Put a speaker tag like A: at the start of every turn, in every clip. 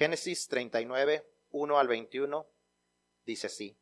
A: Génesis 39, 1 al 21, dice así.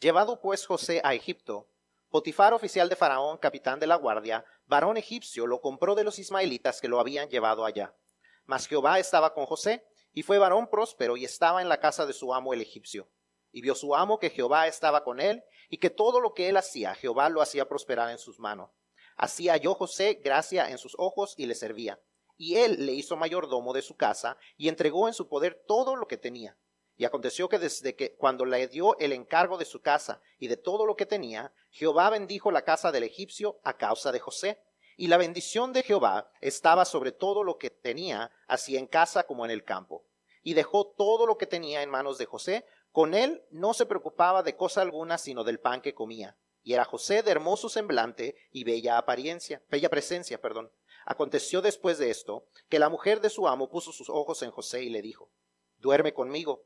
A: Llevado pues José a Egipto, Potifar, oficial de Faraón, capitán de la guardia, varón egipcio, lo compró de los ismaelitas que lo habían llevado allá. Mas Jehová estaba con José, y fue varón próspero, y estaba en la casa de su amo el egipcio. Y vio su amo que Jehová estaba con él, y que todo lo que él hacía, Jehová lo hacía prosperar en sus manos. Así halló José gracia en sus ojos y le servía. Y él le hizo mayordomo de su casa, y entregó en su poder todo lo que tenía. Y aconteció que desde que cuando le dio el encargo de su casa y de todo lo que tenía, Jehová bendijo la casa del egipcio a causa de José. Y la bendición de Jehová estaba sobre todo lo que tenía, así en casa como en el campo. Y dejó todo lo que tenía en manos de José. Con él no se preocupaba de cosa alguna sino del pan que comía. Y era José de hermoso semblante y bella apariencia, bella presencia, perdón. Aconteció después de esto que la mujer de su amo puso sus ojos en José y le dijo, duerme conmigo.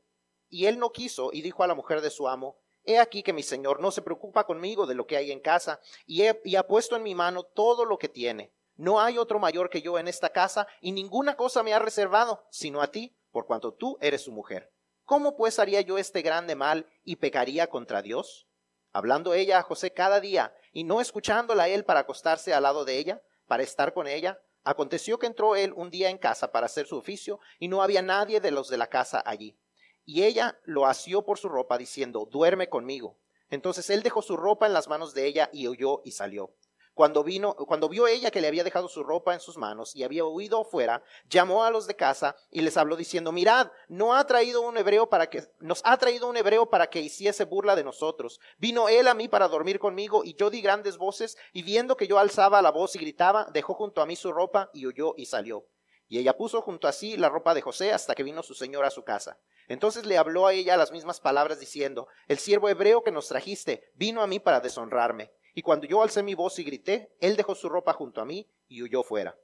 A: Y él no quiso y dijo a la mujer de su amo, He aquí que mi señor no se preocupa conmigo de lo que hay en casa, y, y ha puesto en mi mano todo lo que tiene. No hay otro mayor que yo en esta casa, y ninguna cosa me ha reservado, sino a ti, por cuanto tú eres su mujer. ¿Cómo pues haría yo este grande mal y pecaría contra Dios? Hablando ella a José cada día, y no escuchándola él para acostarse al lado de ella, para estar con ella, aconteció que entró él un día en casa para hacer su oficio, y no había nadie de los de la casa allí. Y ella lo asió por su ropa, diciendo, duerme conmigo. Entonces él dejó su ropa en las manos de ella y huyó y salió. Cuando vino, cuando vio ella que le había dejado su ropa en sus manos y había huido fuera, llamó a los de casa y les habló diciendo, mirad, no ha traído un hebreo para que, nos ha traído un hebreo para que hiciese burla de nosotros. Vino él a mí para dormir conmigo y yo di grandes voces y viendo que yo alzaba la voz y gritaba, dejó junto a mí su ropa y huyó y salió. Y ella puso junto a sí la ropa de José hasta que vino su señor a su casa. Entonces le habló a ella las mismas palabras diciendo, el siervo hebreo que nos trajiste vino a mí para deshonrarme. Y cuando yo alcé mi voz y grité, él dejó su ropa junto a mí y huyó fuera.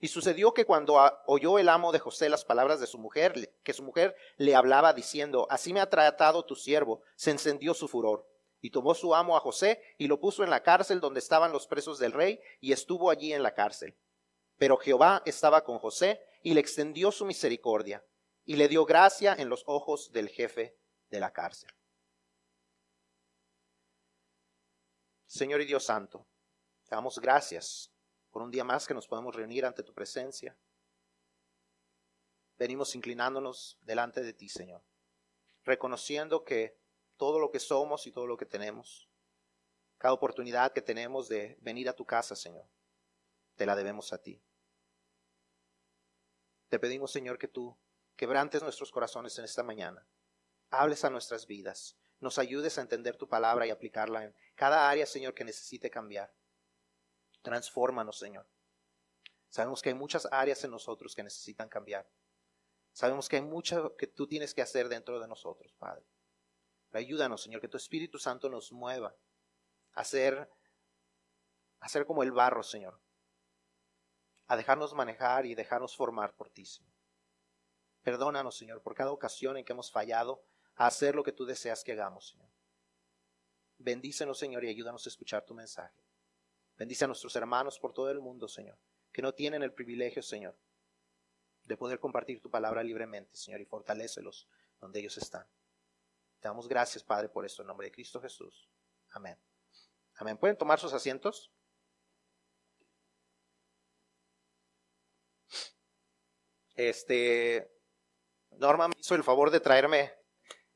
A: Y sucedió que cuando oyó el amo de José las palabras de su mujer, que su mujer le hablaba diciendo, así me ha tratado tu siervo, se encendió su furor. Y tomó su amo a José y lo puso en la cárcel donde estaban los presos del rey, y estuvo allí en la cárcel. Pero Jehová estaba con José y le extendió su misericordia y le dio gracia en los ojos del jefe de la cárcel. Señor y Dios Santo, te damos gracias por un día más que nos podemos reunir ante tu presencia. Venimos inclinándonos delante de ti, Señor, reconociendo que todo lo que somos y todo lo que tenemos, cada oportunidad que tenemos de venir a tu casa, Señor, te la debemos a ti. Te pedimos, Señor, que tú quebrantes nuestros corazones en esta mañana. Hables a nuestras vidas. Nos ayudes a entender tu palabra y aplicarla en cada área, Señor, que necesite cambiar. Transfórmanos, Señor. Sabemos que hay muchas áreas en nosotros que necesitan cambiar. Sabemos que hay mucho que tú tienes que hacer dentro de nosotros, Padre. ayúdanos, Señor, que tu Espíritu Santo nos mueva a ser, a ser como el barro, Señor. A dejarnos manejar y dejarnos formar por ti, Señor. Perdónanos, Señor, por cada ocasión en que hemos fallado hacer lo que tú deseas que hagamos, Señor. Bendícenos, Señor, y ayúdanos a escuchar tu mensaje. Bendice a nuestros hermanos por todo el mundo, Señor, que no tienen el privilegio, Señor, de poder compartir tu palabra libremente, Señor, y fortalécelos donde ellos están. Te damos gracias, Padre, por esto, en nombre de Cristo Jesús. Amén. Amén. ¿Pueden tomar sus asientos? Este, Norma me hizo el favor de traerme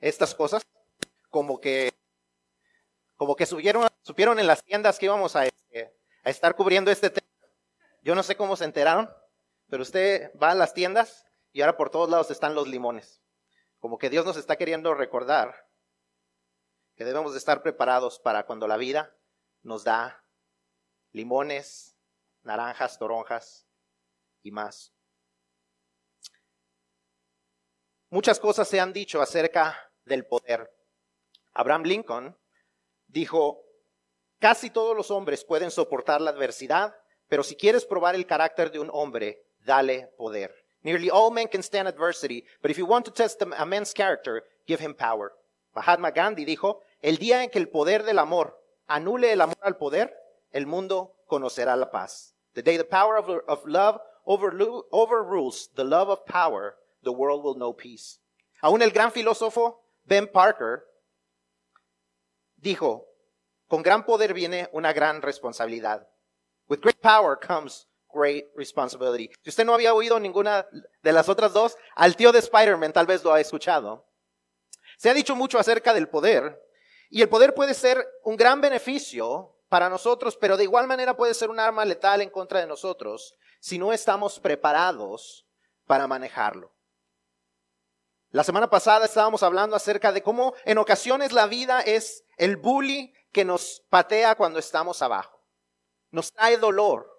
A: estas cosas, como que, como que subieron, supieron en las tiendas que íbamos a, este, a estar cubriendo este tema. Yo no sé cómo se enteraron, pero usted va a las tiendas y ahora por todos lados están los limones. Como que Dios nos está queriendo recordar que debemos de estar preparados para cuando la vida nos da limones, naranjas, toronjas y más. Muchas cosas se han dicho acerca del poder. Abraham Lincoln dijo, casi todos los hombres pueden soportar la adversidad, pero si quieres probar el carácter de un hombre, dale poder. Nearly all men can stand adversity, but if you want to test a man's character, give him power. Mahatma Gandhi dijo, el día en que el poder del amor anule el amor al poder, el mundo conocerá la paz. The day the power of, love overrules the love of power, the world will know peace. Aún el gran filósofo Ben Parker dijo, con gran poder viene una gran responsabilidad. With great power comes great responsibility. Si usted no había oído ninguna de las otras dos, al tío de Spider-Man tal vez lo ha escuchado. Se ha dicho mucho acerca del poder y el poder puede ser un gran beneficio para nosotros, pero de igual manera puede ser un arma letal en contra de nosotros si no estamos preparados para manejarlo. La semana pasada estábamos hablando acerca de cómo en ocasiones la vida es el bully que nos patea cuando estamos abajo. Nos trae dolor.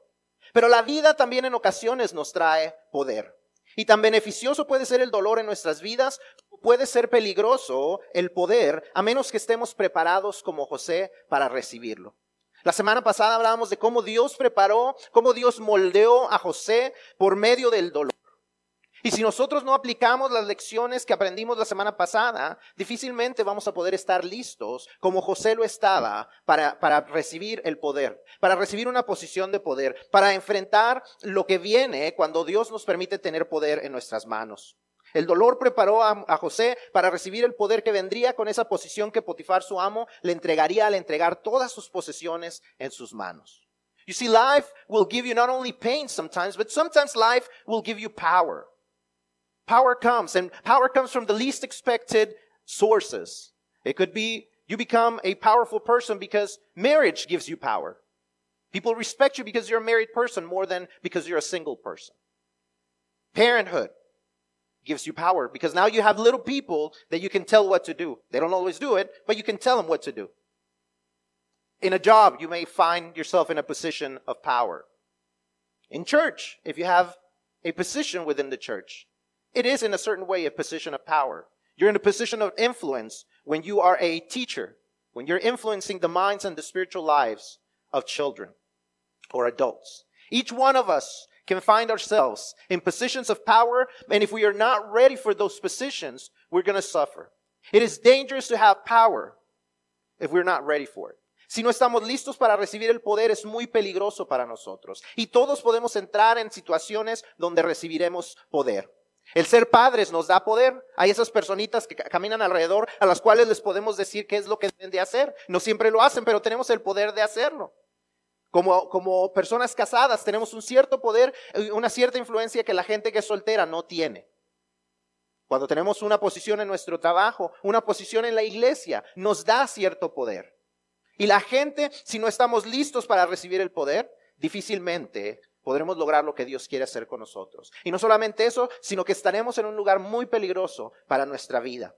A: Pero la vida también en ocasiones nos trae poder. Y tan beneficioso puede ser el dolor en nuestras vidas, puede ser peligroso el poder, a menos que estemos preparados como José para recibirlo. La semana pasada hablábamos de cómo Dios preparó, cómo Dios moldeó a José por medio del dolor. Y si nosotros no aplicamos las lecciones que aprendimos la semana pasada, difícilmente vamos a poder estar listos como José lo estaba para, para recibir el poder, para recibir una posición de poder, para enfrentar lo que viene cuando Dios nos permite tener poder en nuestras manos. El dolor preparó a, José para recibir el poder que vendría con esa posición que Potifar, su amo, le entregaría al entregar todas sus posesiones en sus manos. You see, life will give you not only pain sometimes, but sometimes life will give you power. Power comes, and power comes from the least expected sources. It could be you become a powerful person because marriage gives you power. People respect you because you're a married person more than because you're a single person. Parenthood gives you power because now you have little people that you can tell what to do. They don't always do it, but you can tell them what to do. In a job, you may find yourself in a position of power. In church, if you have a position within the church, it is, in a certain way, a position of power. You're in a position of influence when you are a teacher, when you're influencing the minds and the spiritual lives of children or adults. Each one of us can find ourselves in positions of power, and if we are not ready for those positions, we're going to suffer. It is dangerous to have power if we're not ready for it. Si no estamos listos para recibir el poder, es muy peligroso para nosotros. Y todos podemos entrar en situaciones donde recibiremos poder. El ser padres nos da poder. Hay esas personitas que caminan alrededor a las cuales les podemos decir qué es lo que deben de hacer. No siempre lo hacen, pero tenemos el poder de hacerlo. Como, como personas casadas tenemos un cierto poder, una cierta influencia que la gente que es soltera no tiene. Cuando tenemos una posición en nuestro trabajo, una posición en la iglesia, nos da cierto poder. Y la gente, si no estamos listos para recibir el poder, difícilmente podremos lograr lo que Dios quiere hacer con nosotros. Y no solamente eso, sino que estaremos en un lugar muy peligroso para nuestra vida.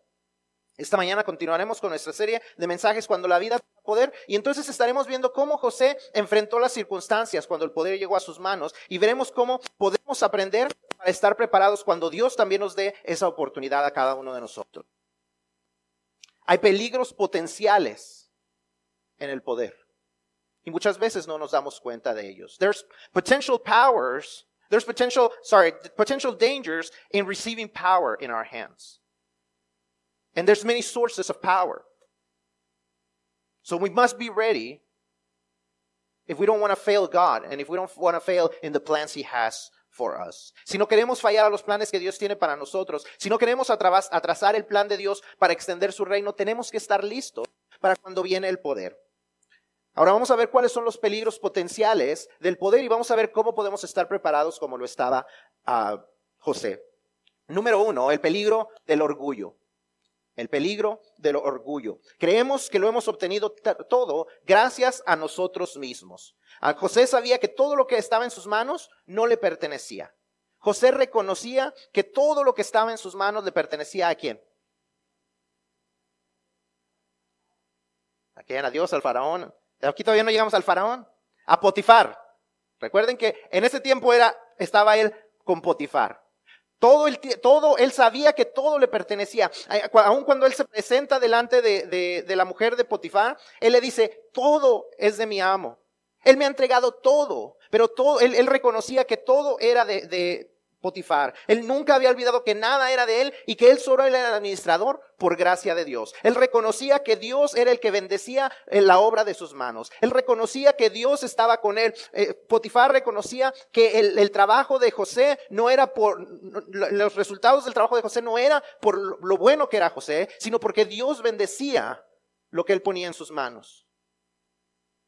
A: Esta mañana continuaremos con nuestra serie de mensajes cuando la vida tiene poder y entonces estaremos viendo cómo José enfrentó las circunstancias cuando el poder llegó a sus manos y veremos cómo podemos aprender para estar preparados cuando Dios también nos dé esa oportunidad a cada uno de nosotros. Hay peligros potenciales en el poder. Y muchas veces no nos damos cuenta de ellos. There's potential powers, there's potential, sorry, potential dangers in receiving power in our hands. And there's many sources of power. So we must be ready if we don't want to fail God and if we don't want to fail in the plans He has for us. Si no queremos fallar a los planes que Dios tiene para nosotros, si no queremos atrasar el plan de Dios para extender su reino, tenemos que estar listos para cuando viene el poder. Ahora vamos a ver cuáles son los peligros potenciales del poder y vamos a ver cómo podemos estar preparados como lo estaba uh, José. Número uno, el peligro del orgullo. El peligro del orgullo. Creemos que lo hemos obtenido todo gracias a nosotros mismos. A José sabía que todo lo que estaba en sus manos no le pertenecía. José reconocía que todo lo que estaba en sus manos le pertenecía a quién? ¿A quién? A Dios, al faraón. Aquí todavía no llegamos al faraón. A Potifar. Recuerden que en ese tiempo era, estaba él con Potifar. Todo, el, todo, él sabía que todo le pertenecía. Aun cuando él se presenta delante de, de, la mujer de Potifar, él le dice, todo es de mi amo. Él me ha entregado todo, pero todo, él, él reconocía que todo era de, de Potifar. Él nunca había olvidado que nada era de él y que él solo era el administrador por gracia de Dios. Él reconocía que Dios era el que bendecía eh, la obra de sus manos. Él reconocía que Dios estaba con él. Eh, Potifar reconocía que el, el, trabajo de José no era por, los resultados del trabajo de José no era por lo bueno que era José, sino porque Dios bendecía lo que él ponía en sus manos.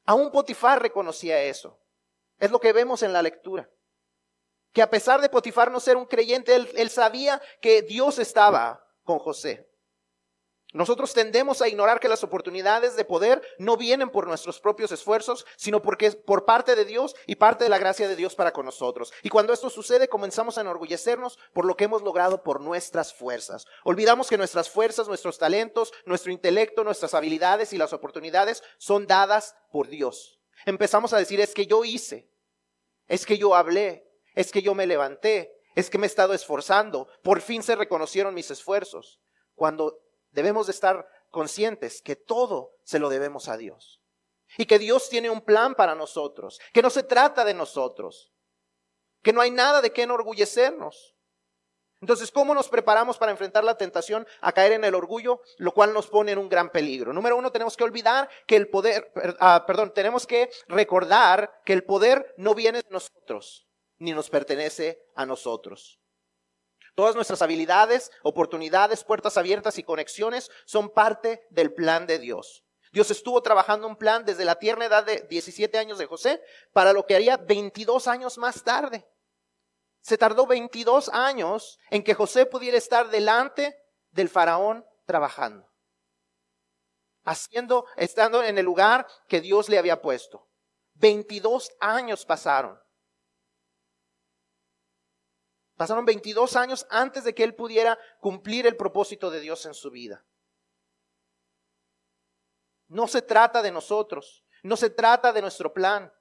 A: Aún Potifar reconocía eso. Es lo que vemos en la lectura que a pesar de Potifar no ser un creyente, él, sabía que Dios estaba con José. Nosotros tendemos a ignorar que las oportunidades de poder no vienen por nuestros propios esfuerzos, sino porque es por parte de Dios y parte de la gracia de Dios para con nosotros. Y cuando esto sucede, comenzamos a enorgullecernos por lo que hemos logrado por nuestras fuerzas. Olvidamos que nuestras fuerzas, nuestros talentos, nuestro intelecto, nuestras habilidades y las oportunidades son dadas por Dios. Empezamos a decir, es que yo hice, es que yo hablé, es que yo me levanté, es que me he estado esforzando, por fin se reconocieron mis esfuerzos, cuando debemos de estar conscientes que todo se lo debemos a Dios y que Dios tiene un plan para nosotros, que no se trata de nosotros, que no hay nada de qué enorgullecernos. Entonces, ¿cómo nos preparamos para enfrentar la tentación a caer en el orgullo, lo cual nos pone en un gran peligro? Número uno, tenemos que olvidar que el poder, ah, perdón, tenemos que recordar que el poder no viene de nosotros ni nos pertenece a nosotros. Todas nuestras habilidades, oportunidades, puertas abiertas y conexiones son parte del plan de Dios. Dios estuvo trabajando un plan desde la tierna edad de 17 años de José para lo que haría 22 años más tarde. Se tardó 22 años en que José pudiera estar delante del faraón trabajando, haciendo, estando en el lugar que Dios le había puesto. 22 años pasaron. Pasaron 22 años antes de que él pudiera cumplir el propósito de Dios en su vida. No se trata de nosotros, no se trata de nuestro plan.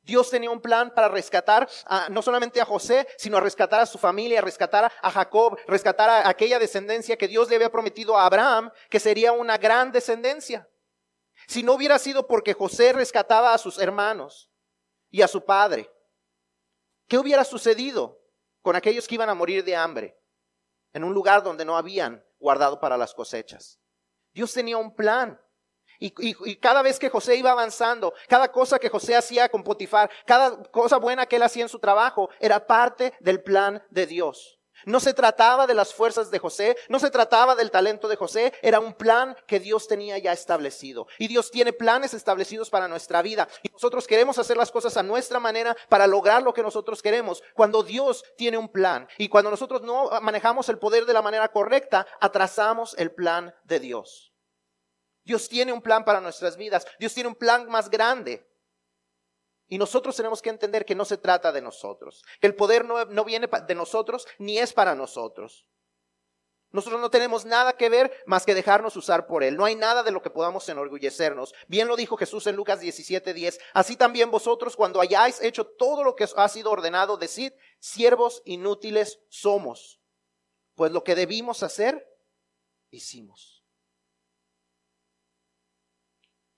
A: Dios tenía un plan para rescatar no solamente a José, sino a rescatar a su familia, a rescatar a Jacob, rescatar a aquella descendencia que Dios le había prometido a Abraham, que sería una gran descendencia. Si no hubiera sido porque José rescataba a sus hermanos y a su padre, ¿qué hubiera sucedido? Con aquellos que iban a morir de hambre en un lugar donde no habían guardado para las cosechas. Dios tenía un plan. Y, cada vez que José iba avanzando, cada cosa que José hacía con Potifar, cada cosa buena que él hacía en su trabajo, era parte del plan de Dios. No se trataba de las fuerzas de José, no se trataba del talento de José, era un plan que Dios tenía ya establecido. Y Dios tiene planes establecidos para nuestra vida. Y nosotros queremos hacer las cosas a nuestra manera para lograr lo que nosotros queremos. Cuando Dios tiene un plan y cuando nosotros no manejamos el poder de la manera correcta, atrasamos el plan de Dios. Dios tiene un plan para nuestras vidas. Dios tiene un plan más grande. Y nosotros tenemos que entender que no se trata de nosotros, que el poder no, viene de nosotros ni es para nosotros. Nosotros no tenemos nada que ver más que dejarnos usar por Él. No hay nada de lo que podamos enorgullecernos. Bien lo dijo Jesús en Lucas 17:10. Así también vosotros, cuando hayáis hecho todo lo que ha sido ordenado, decid, siervos inútiles somos. Pues lo que debimos hacer, hicimos.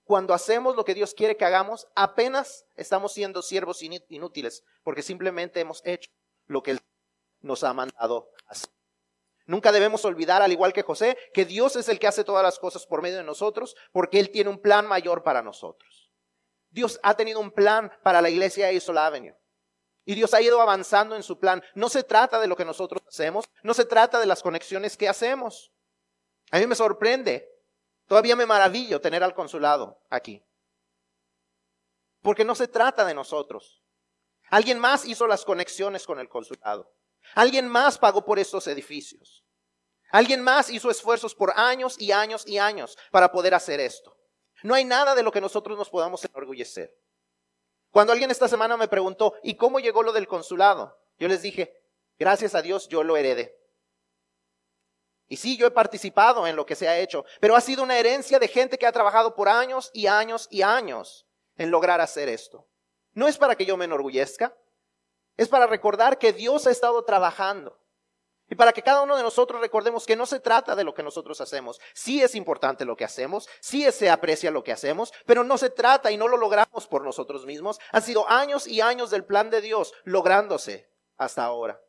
A: Cuando hacemos lo que Dios quiere que hagamos, apenas estamos siendo siervos inútiles, porque simplemente hemos hecho lo que Él nos ha mandado hacer. Nunca debemos olvidar, al igual que José, que Dios es el que hace todas las cosas por medio de nosotros, porque Él tiene un plan mayor para nosotros. Dios ha tenido un plan para la iglesia de Isol Avenue. Y Dios ha ido avanzando en su plan. No se trata de lo que nosotros hacemos, no se trata de las conexiones que hacemos. A mí me sorprende Todavía me maravillo tener al consulado aquí. Porque no se trata de nosotros. Alguien más hizo las conexiones con el consulado. Alguien más pagó por estos edificios. Alguien más hizo esfuerzos por años y años y años para poder hacer esto. No hay nada de lo que nosotros nos podamos enorgullecer. Cuando alguien esta semana me preguntó, ¿y cómo llegó lo del consulado? Yo les dije, gracias a Dios yo lo heredé. Y sí, yo he participado en lo que se ha hecho, pero ha sido una herencia de gente que ha trabajado por años y años y años en lograr hacer esto. No es para que yo me enorgullezca, es para recordar que Dios ha estado trabajando. Y para que cada uno de nosotros recordemos que no se trata de lo que nosotros hacemos. Sí es importante lo que hacemos, sí se aprecia lo que hacemos, pero no se trata y no lo logramos por nosotros mismos. Han sido años y años del plan de Dios lográndose hasta ahora.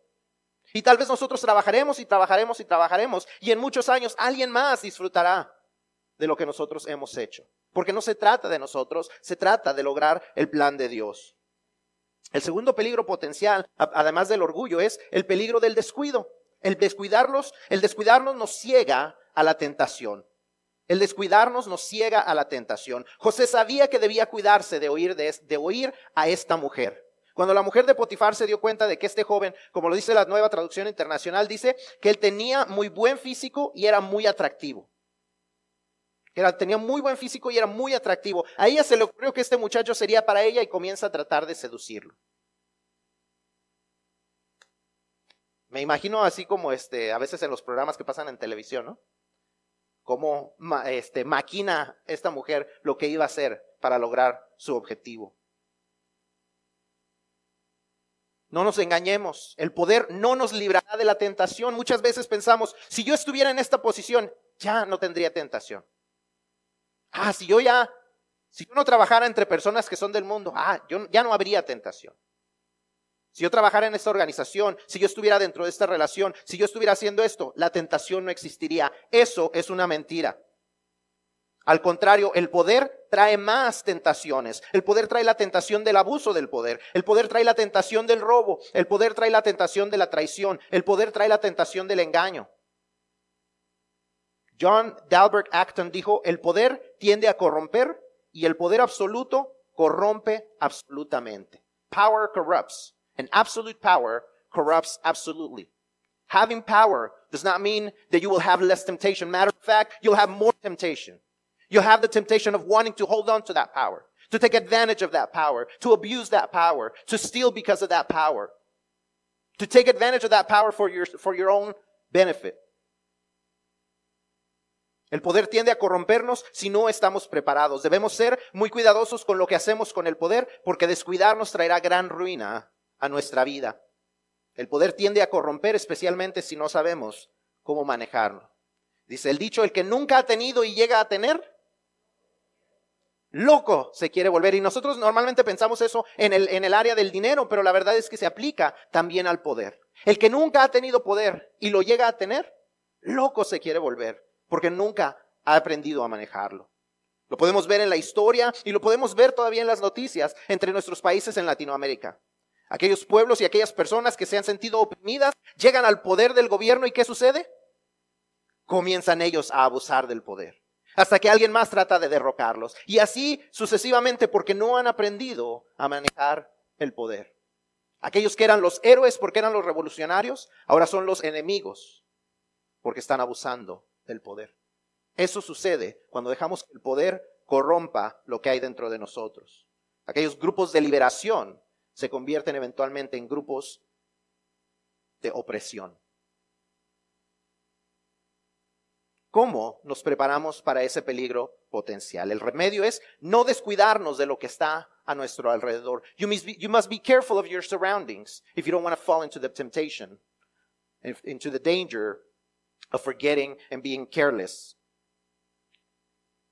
A: Y tal vez nosotros trabajaremos y trabajaremos y trabajaremos y en muchos años alguien más disfrutará de lo que nosotros hemos hecho. Porque no se trata de nosotros, se trata de lograr el plan de Dios. El segundo peligro potencial, además del orgullo, es el peligro del descuido. El descuidarlos, el descuidarnos nos ciega a la tentación. El descuidarnos nos ciega a la tentación. José sabía que debía cuidarse de oír, de, de oír a esta mujer. Cuando la mujer de Potifar se dio cuenta de que este joven, como lo dice la nueva traducción internacional, dice que él tenía muy buen físico y era muy atractivo. Era, tenía muy buen físico y era muy atractivo. A ella se le ocurrió que este muchacho sería para ella y comienza a tratar de seducirlo. Me imagino así como este, a veces en los programas que pasan en televisión, ¿no? Cómo este, maquina esta mujer lo que iba a hacer para lograr su objetivo. No nos engañemos, el poder no nos librará de la tentación. Muchas veces pensamos, si yo estuviera en esta posición, ya no tendría tentación. Ah, si yo ya, si yo no trabajara entre personas que son del mundo, ah, yo ya no habría tentación. Si yo trabajara en esta organización, si yo estuviera dentro de esta relación, si yo estuviera haciendo esto, la tentación no existiría. Eso es una mentira. Al contrario, el poder trae más tentaciones. El poder trae la tentación del abuso del poder. El poder trae la tentación del robo. El poder trae la tentación de la traición. El poder trae la tentación del engaño. John Dalbert Acton dijo, el poder tiende a corromper y el poder absoluto corrompe absolutamente. Power corrupts and absolute power corrupts absolutely. Having power does not mean that you will have less temptation. Matter of fact, you'll have more temptation. You have the temptation of wanting to hold on to that power, to take advantage of that power, to abuse that power, to steal because of that power, to take advantage of that power for your, for your own benefit. El poder tiende a corrompernos si no estamos preparados. Debemos ser muy cuidadosos con lo que hacemos con el poder porque descuidarnos traerá gran ruina a nuestra vida. El poder tiende a corromper especialmente si no sabemos cómo manejarlo. Dice el dicho, el que nunca ha tenido y llega a tener, loco se quiere volver. Y nosotros normalmente pensamos eso en el, en el área del dinero, pero la verdad es que se aplica también al poder. El que nunca ha tenido poder y lo llega a tener, loco se quiere volver, porque nunca ha aprendido a manejarlo. Lo podemos ver en la historia y lo podemos ver todavía en las noticias entre nuestros países en Latinoamérica. Aquellos pueblos y aquellas personas que se han sentido oprimidas llegan al poder del gobierno y ¿qué sucede? Comienzan ellos a abusar del poder hasta que alguien más trata de derrocarlos. Y así sucesivamente porque no han aprendido a manejar el poder. Aquellos que eran los héroes porque eran los revolucionarios, ahora son los enemigos porque están abusando del poder. Eso sucede cuando dejamos que el poder corrompa lo que hay dentro de nosotros. Aquellos grupos de liberación se convierten eventualmente en grupos de opresión. ¿Cómo nos preparamos para ese peligro potencial? El remedio es no descuidarnos de lo que está a nuestro alrededor. You must be, you must be careful of your surroundings if you don't want to fall into the temptation, into the danger of forgetting and being careless.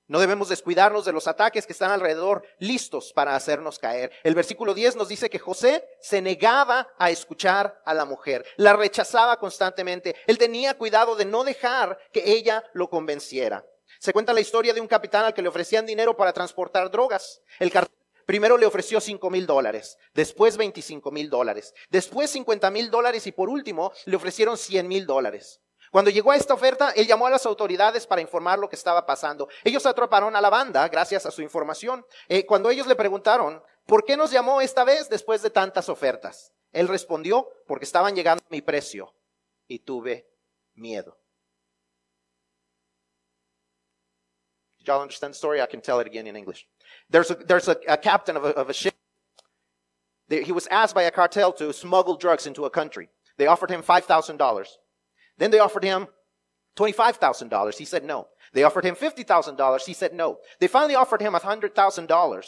A: No debemos descuidarnos de los ataques que están alrededor, listos para hacernos caer. El versículo 10 nos dice que José se negaba a escuchar a la mujer, la rechazaba constantemente. Él tenía cuidado de no dejar que ella lo convenciera. Se cuenta la historia de un capitán al que le ofrecían dinero para transportar drogas. El primero le ofreció 5 mil dólares, después 25 mil dólares, después 50 mil dólares y por último le ofrecieron 100 mil dólares. Cuando llegó a esta oferta, él llamó a las autoridades para informar lo que estaba pasando. Ellos atraparon a la banda gracias a su información. Eh, cuando ellos le preguntaron, ¿por qué nos llamó esta vez después de tantas ofertas? Él respondió, porque estaban llegando a mi precio y tuve miedo. Did y'all understand the story? I can tell it again in English. There's a, captain of a, of a ship. He was asked by a cartel to smuggle drugs into a country. They offered him $5,000. Then they offered him $25,000. He said no. They offered him $50,000. He said no. They finally offered him $100,000.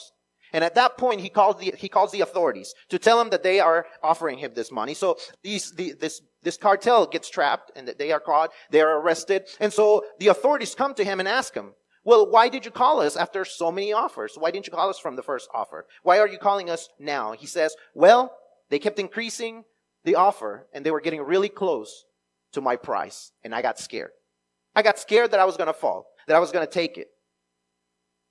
A: And at that point, he calls the, he calls the authorities to tell him that they are offering him this money. So these, the, this, this cartel gets trapped and that they are caught. They are arrested. And so the authorities come to him and ask him, well, why did you call us after so many offers? Why didn't you call us from the first offer? Why are you calling us now? He says, well, they kept increasing the offer and they were getting really close to my price and I got scared. I got scared that I was going to fall, that I was going to take it.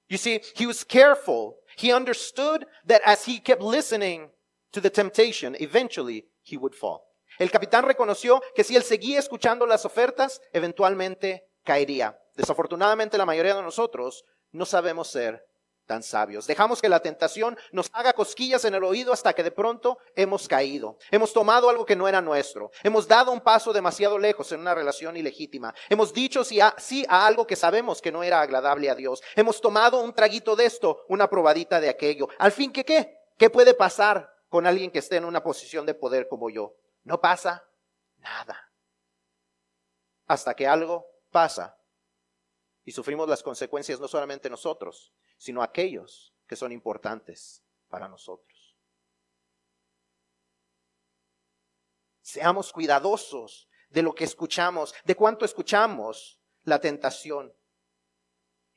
A: You see, he was careful. He understood that as he kept listening to the temptation, eventually he would fall. El capitán reconoció que si él seguía escuchando las ofertas, eventualmente caería. Desafortunadamente la mayoría de nosotros no sabemos ser tan sabios. Dejamos que la tentación nos haga cosquillas en el oído hasta que de pronto hemos caído. Hemos tomado algo que no era nuestro. Hemos dado un paso demasiado lejos en una relación ilegítima. Hemos dicho sí a, algo que sabemos que no era agradable a Dios. Hemos tomado un traguito de esto, una probadita de aquello. Al fin, ¿qué qué? ¿Qué puede pasar con alguien que esté en una posición de poder como yo? No pasa nada. Hasta que algo pasa y sufrimos las consecuencias no solamente nosotros, sino aquellos que son importantes para nosotros. Seamos cuidadosos de lo que escuchamos, de cuánto escuchamos la tentación.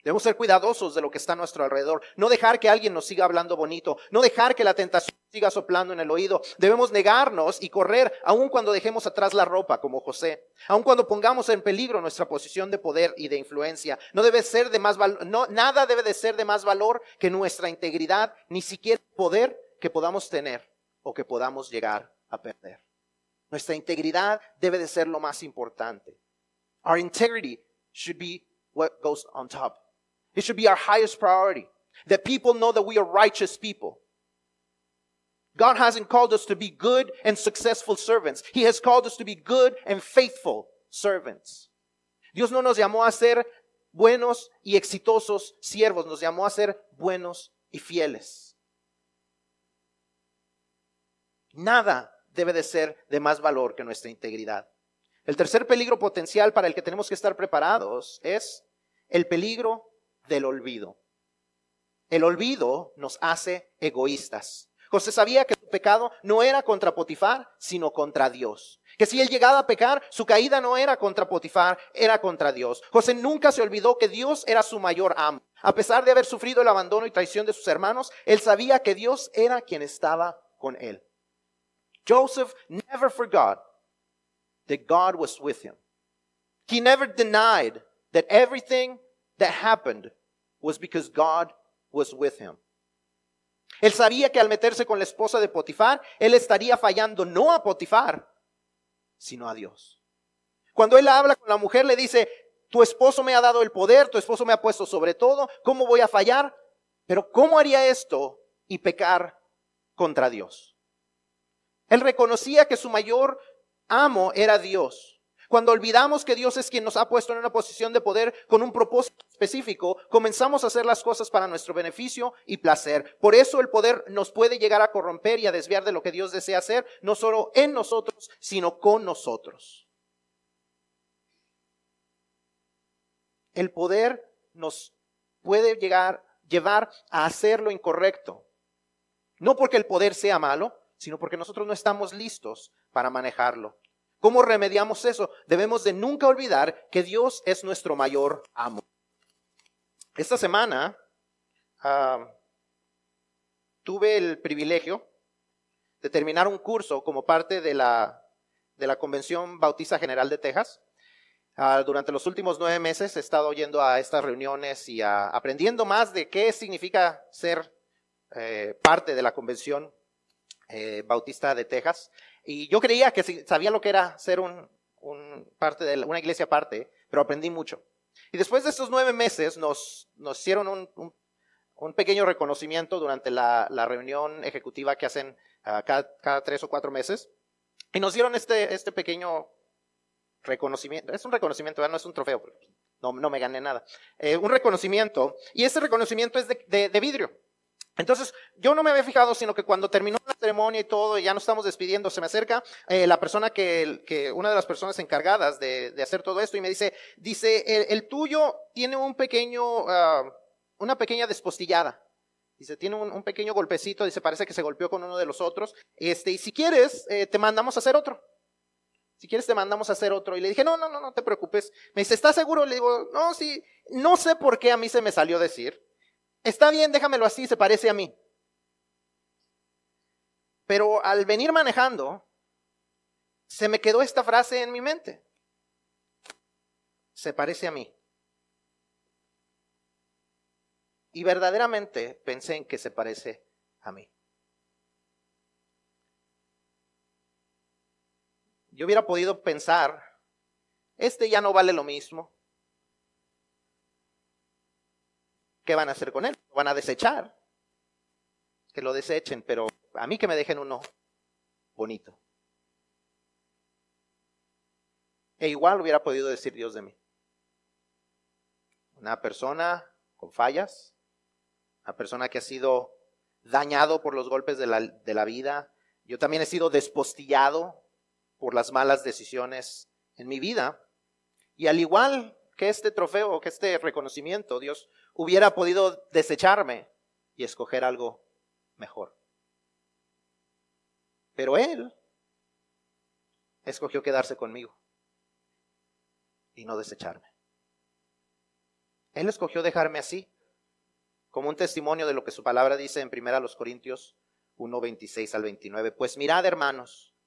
A: Debemos ser cuidadosos de lo que está a nuestro alrededor. No dejar que alguien nos siga hablando bonito. No dejar que la tentación siga soplando en el oído. Debemos negarnos y correr aun cuando dejemos atrás la ropa, como José. Aun cuando pongamos en peligro nuestra posición de poder y de influencia. No debe ser de más no, nada debe de ser de más valor que nuestra integridad, ni siquiera poder que podamos tener o que podamos llegar a perder. Nuestra integridad debe de ser lo más importante. Our integrity should be what goes on top. It should be our highest priority. That people know that we are righteous people. God hasn't called us to be good and successful servants. He has called us to be good and faithful servants. Dios no nos llamó a ser buenos y exitosos siervos, nos llamó a ser buenos y fieles. Nada debe de ser de más valor que nuestra integridad. El tercer peligro potencial para el que tenemos que estar preparados es el peligro del olvido. El olvido nos hace egoístas. José sabía que su pecado no era contra Potifar, sino contra Dios. Que si él llegaba a pecar, su caída no era contra Potifar, era contra Dios. José nunca se olvidó que Dios era su mayor amo. A pesar de haber sufrido el abandono y traición de sus hermanos, él sabía que Dios era quien estaba con él. Joseph never forgot that God was with him. He never denied that everything that happened was because God was with him. Él sabía que al meterse con la esposa de Potifar, él estaría fallando no a Potifar, sino a Dios. Cuando él habla con la mujer, le dice, tu esposo me ha dado el poder, tu esposo me ha puesto sobre todo, ¿cómo voy a fallar? Pero ¿cómo haría esto y pecar contra Dios? Él reconocía que su mayor amo era Dios. Cuando olvidamos que Dios es quien nos ha puesto en una posición de poder con un propósito específico, comenzamos a hacer las cosas para nuestro beneficio y placer. Por eso el poder nos puede llegar a corromper y a desviar de lo que Dios desea hacer, no solo en nosotros, sino con nosotros. El poder nos puede llegar, llevar a hacer lo incorrecto. No porque el poder sea malo, sino porque nosotros no estamos listos para manejarlo. ¿Cómo remediamos eso? Debemos de nunca olvidar que Dios es nuestro mayor amo. Esta semana tuve el privilegio de terminar un curso como parte de la, de la Convención Bautista General de Texas. Ah, durante los últimos nueve meses he estado yendo a estas reuniones y aprendiendo más de qué significa ser eh, parte de la Convención eh, Bautista de Texas. Y yo creía que sabía lo que era ser parte de una iglesia aparte, pero aprendí mucho. Y después de estos nueve meses nos, hicieron un, pequeño reconocimiento durante la, reunión ejecutiva que hacen ah, cada, tres o cuatro meses. Y nos dieron este, este pequeño reconocimiento. Es un reconocimiento, no es un trofeo, no, me gané nada. Eh, un reconocimiento. Y este reconocimiento es de, de vidrio. Entonces, yo no me había fijado, sino que cuando terminó la ceremonia y todo, y ya nos estamos despidiendo, se me acerca eh, la persona que, una de las personas encargadas de, de, hacer todo esto, y me dice, dice, el, tuyo tiene un pequeño, uh, una pequeña despostillada. Dice, tiene un, un, pequeño golpecito, dice, parece que se golpeó con uno de los otros. Este, y si quieres, eh, te mandamos a hacer otro. Si quieres, te mandamos a hacer otro. Y le dije, no, no, no, no te preocupes. Me dice, ¿estás seguro? Le digo, no, sí, no sé por qué a mí se me salió decir. Está bien, déjamelo así, se parece a mí. Pero al venir manejando, se me quedó esta frase en mi mente. Se parece a mí. Y verdaderamente pensé en que se parece a mí. Yo hubiera podido pensar, este ya no vale lo mismo. ¿Qué van a hacer con él? ¿Lo van a desechar? Que lo desechen, pero a mí que me dejen uno bonito. E igual hubiera podido decir Dios de mí. Una persona con fallas, una persona que ha sido dañado por los golpes de la, de la vida. Yo también he sido despostillado por las malas decisiones en mi vida. Y al igual que este trofeo, que este reconocimiento, Dios hubiera podido desecharme y escoger algo mejor. Pero Él escogió quedarse conmigo y no desecharme. Él escogió dejarme así, como un testimonio de lo que su palabra dice en 1 Corintios 1, 26 al 29. Pues mirad, hermanos,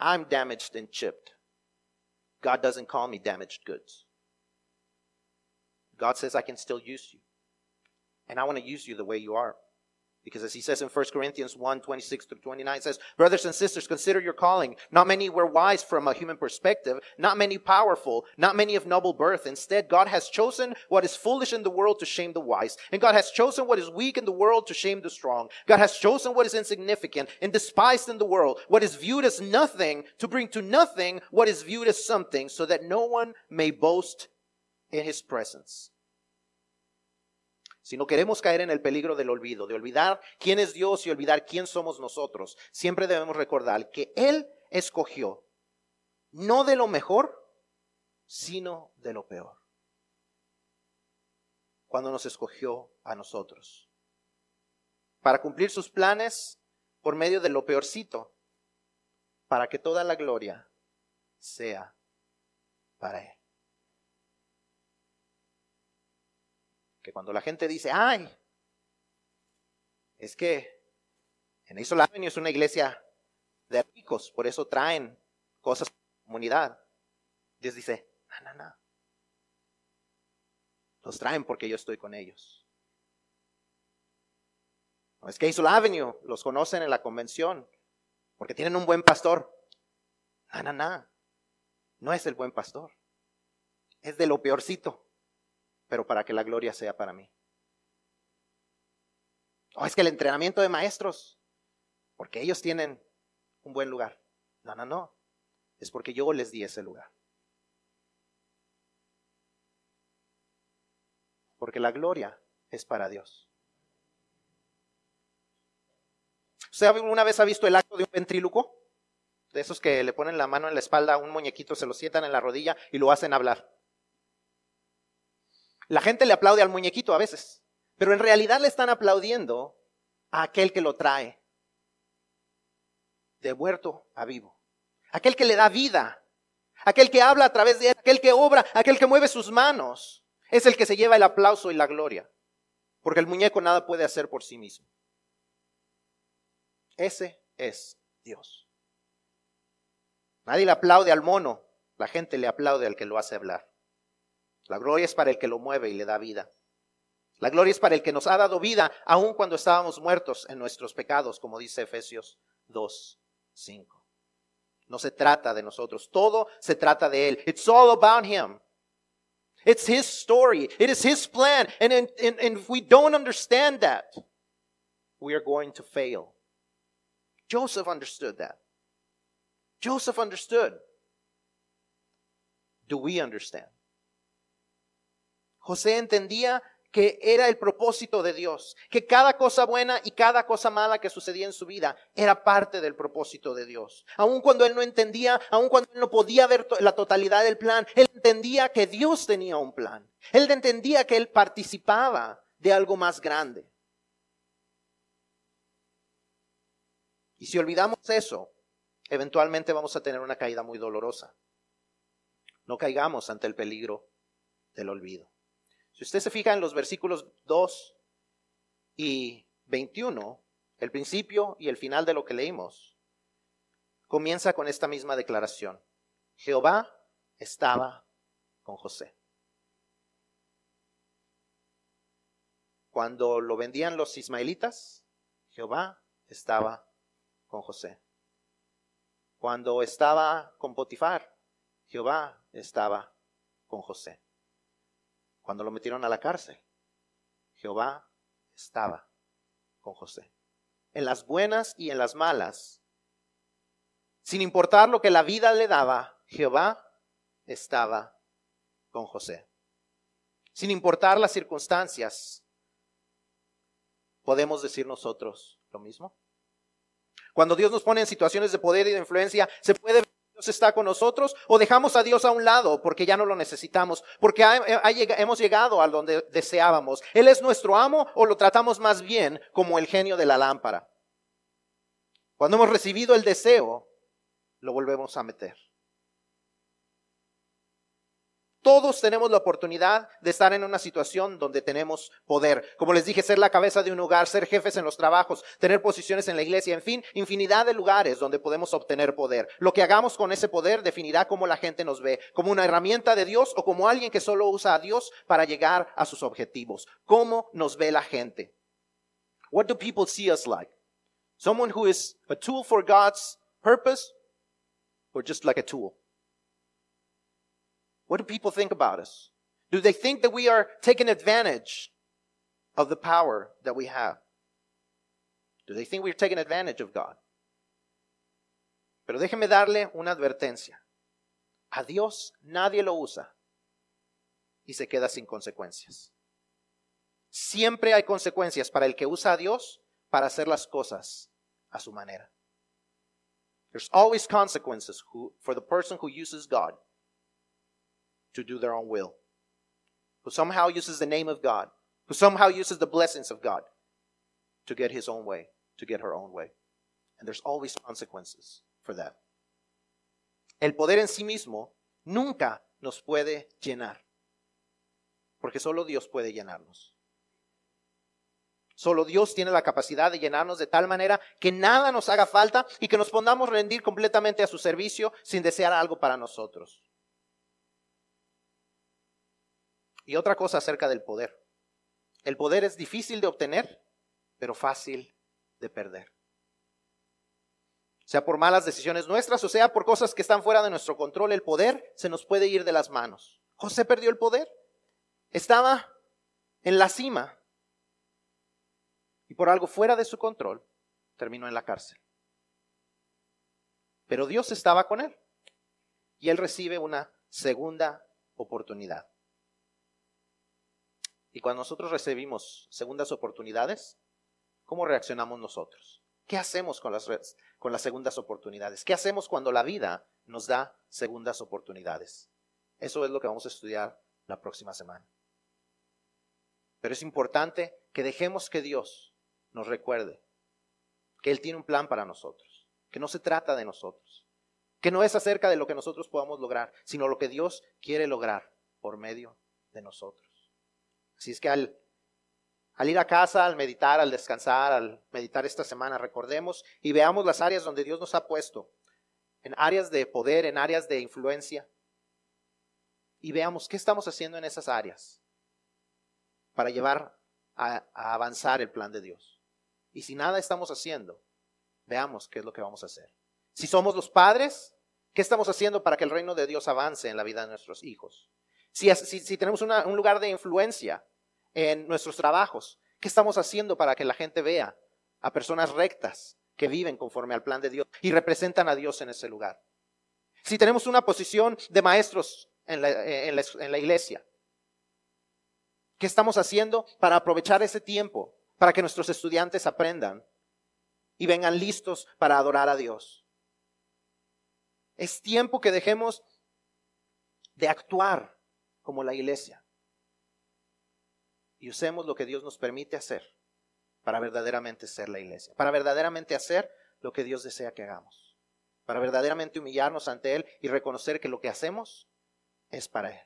A: I'm damaged and chipped. God doesn't call me damaged goods. God says I can still use you. And I want to use you the way you are. Because as he says in 1 Corinthians 1 26 through 29, says, Brothers and sisters, consider your calling. Not many were wise from a human perspective, not many powerful, not many of noble birth. Instead, God has chosen what is foolish in the world to shame the wise. And God has chosen what is weak in the world to shame the strong. God has chosen what is insignificant and despised in the world, what is viewed as nothing, to bring to nothing what is viewed as something, so that no one may boast in his presence. Si no queremos caer en el peligro del olvido, de olvidar quién es Dios y olvidar quién somos nosotros, siempre debemos recordar que Él escogió no de lo mejor, sino de lo peor. Cuando nos escogió a nosotros. Para cumplir sus planes por medio de lo peorcito, para que toda la gloria sea para Él. Cuando la gente dice, ay, es que en Isol Avenue es una iglesia de ricos, por eso traen cosas a la comunidad. Dios dice, no, no, no. Los traen porque yo estoy con ellos. No es que Isol Avenue los conocen en la convención porque tienen un buen pastor. No, no, no. No es el buen pastor. Es de lo peorcito pero para que la gloria sea para mí. O es que el entrenamiento de maestros, porque ellos tienen un buen lugar. No, no, no. Es porque yo les di ese lugar. Porque la gloria es para Dios. ¿Usted alguna vez ha visto el acto de un ventríloco? De esos que le ponen la mano en la espalda a un muñequito, se lo sientan en la rodilla y lo hacen hablar. La gente le aplaude al muñequito a veces, pero en realidad le están aplaudiendo a aquel que lo trae de muerto a vivo, aquel que le da vida, aquel que habla a través de él, aquel que obra, aquel que mueve sus manos, es el que se lleva el aplauso y la gloria, porque el muñeco nada puede hacer por sí mismo. Ese es Dios. Nadie le aplaude al mono, la gente le aplaude al que lo hace hablar. La gloria es para el que lo mueve y le da vida. La gloria es para el que nos ha dado vida aun cuando estábamos muertos en nuestros pecados, como dice Efesios 2, 5. No se trata de nosotros, todo se trata de Él. It's all about Him. It's His story. It is His plan. And, and, and if we don't understand that, we are going to fail. Joseph understood that. Joseph understood. Do we understand? José entendía que era el propósito de Dios, que cada cosa buena y cada cosa mala que sucedía en su vida era parte del propósito de Dios. Aun cuando él no entendía, aun cuando él no podía ver la totalidad del plan, él entendía que Dios tenía un plan. Él entendía que él participaba de algo más grande. Y si olvidamos eso, eventualmente vamos a tener una caída muy dolorosa. No caigamos ante el peligro del olvido. Si usted se fija en los versículos 2 y 21, el principio y el final de lo que leímos, comienza con esta misma declaración. Jehová estaba con José. Cuando lo vendían los ismaelitas, Jehová estaba con José. Cuando estaba con Potifar, Jehová estaba con José. Cuando lo metieron a la cárcel, Jehová estaba con José. En las buenas y en las malas, sin importar lo que la vida le daba, Jehová estaba con José. Sin importar las circunstancias, ¿podemos decir nosotros lo mismo? Cuando Dios nos pone en situaciones de poder y de influencia, ¿se puede ver Dios está con nosotros o dejamos a Dios a un lado porque ya no lo necesitamos, porque hemos llegado a donde deseábamos? ¿Él es nuestro amo o lo tratamos más bien como el genio de la lámpara? Cuando hemos recibido el deseo, lo volvemos a meter. Todos tenemos la oportunidad de estar en una situación donde tenemos poder. Como les dije, ser la cabeza de un hogar, ser jefes en los trabajos, tener posiciones en la iglesia, en fin, infinidad de lugares donde podemos obtener poder. Lo que hagamos con ese poder definirá cómo la gente nos ve, como una herramienta de Dios o como alguien que solo usa a Dios para llegar a sus objetivos. ¿Cómo nos ve la gente? What do people see us like? Someone who is a tool for God's purpose or just like a tool? What do people think about us? Do they think that we are taking advantage of the power that we have? Do they think we're taking advantage of God? Pero déjeme darle una advertencia. A Dios nadie lo usa y se queda sin consecuencias. Siempre hay consecuencias para el que usa a Dios para hacer las cosas a su manera. There's always consequences who, for the person who uses God to do their own will, who somehow uses the name of God, who somehow uses the blessings of God to get his own way, to get her own way. And there's always consequences for that. El poder en sí mismo nunca nos puede llenar, porque solo Dios puede llenarnos. Solo Dios tiene la capacidad de llenarnos de tal manera que nada nos haga falta y que nos pongamos rendir completamente a su servicio sin desear algo para nosotros. Y otra cosa acerca del poder. El poder es difícil de obtener, pero fácil de perder. Sea por malas decisiones nuestras o sea por cosas que están fuera de nuestro control, el poder se nos puede ir de las manos. José perdió el poder. Estaba en la cima y por algo fuera de su control terminó en la cárcel. Pero Dios estaba con él y él recibe una segunda oportunidad. Y cuando nosotros recibimos segundas oportunidades, ¿cómo reaccionamos nosotros? ¿Qué hacemos con las, con las segundas oportunidades? ¿Qué hacemos cuando la vida nos da segundas oportunidades? Eso es lo que vamos a estudiar la próxima semana. Pero es importante que dejemos que Dios nos recuerde que Él tiene un plan para nosotros, que no se trata de nosotros, que no es acerca de lo que nosotros podamos lograr, sino lo que Dios quiere lograr por medio de nosotros. Así es que al, ir a casa, al meditar, al descansar, al meditar esta semana, recordemos y veamos las áreas donde Dios nos ha puesto, en áreas de poder, en áreas de influencia, y veamos qué estamos haciendo en esas áreas para llevar a avanzar el plan de Dios. Y si nada estamos haciendo, veamos qué es lo que vamos a hacer. Si somos los padres, ¿qué estamos haciendo para que el reino de Dios avance en la vida de nuestros hijos? Si, tenemos un lugar de influencia en nuestros trabajos, ¿qué estamos haciendo para que la gente vea a personas rectas que viven conforme al plan de Dios y representan a Dios en ese lugar? Si tenemos una posición de maestros en la, iglesia, ¿Qué estamos haciendo para aprovechar ese tiempo? Para que nuestros estudiantes aprendan y vengan listos para adorar a Dios. Es tiempo que dejemos de actuar como la iglesia y usemos lo que Dios nos permite hacer para verdaderamente ser la iglesia, para verdaderamente hacer lo que Dios desea que hagamos, para verdaderamente humillarnos ante Él y reconocer que lo que hacemos es para Él.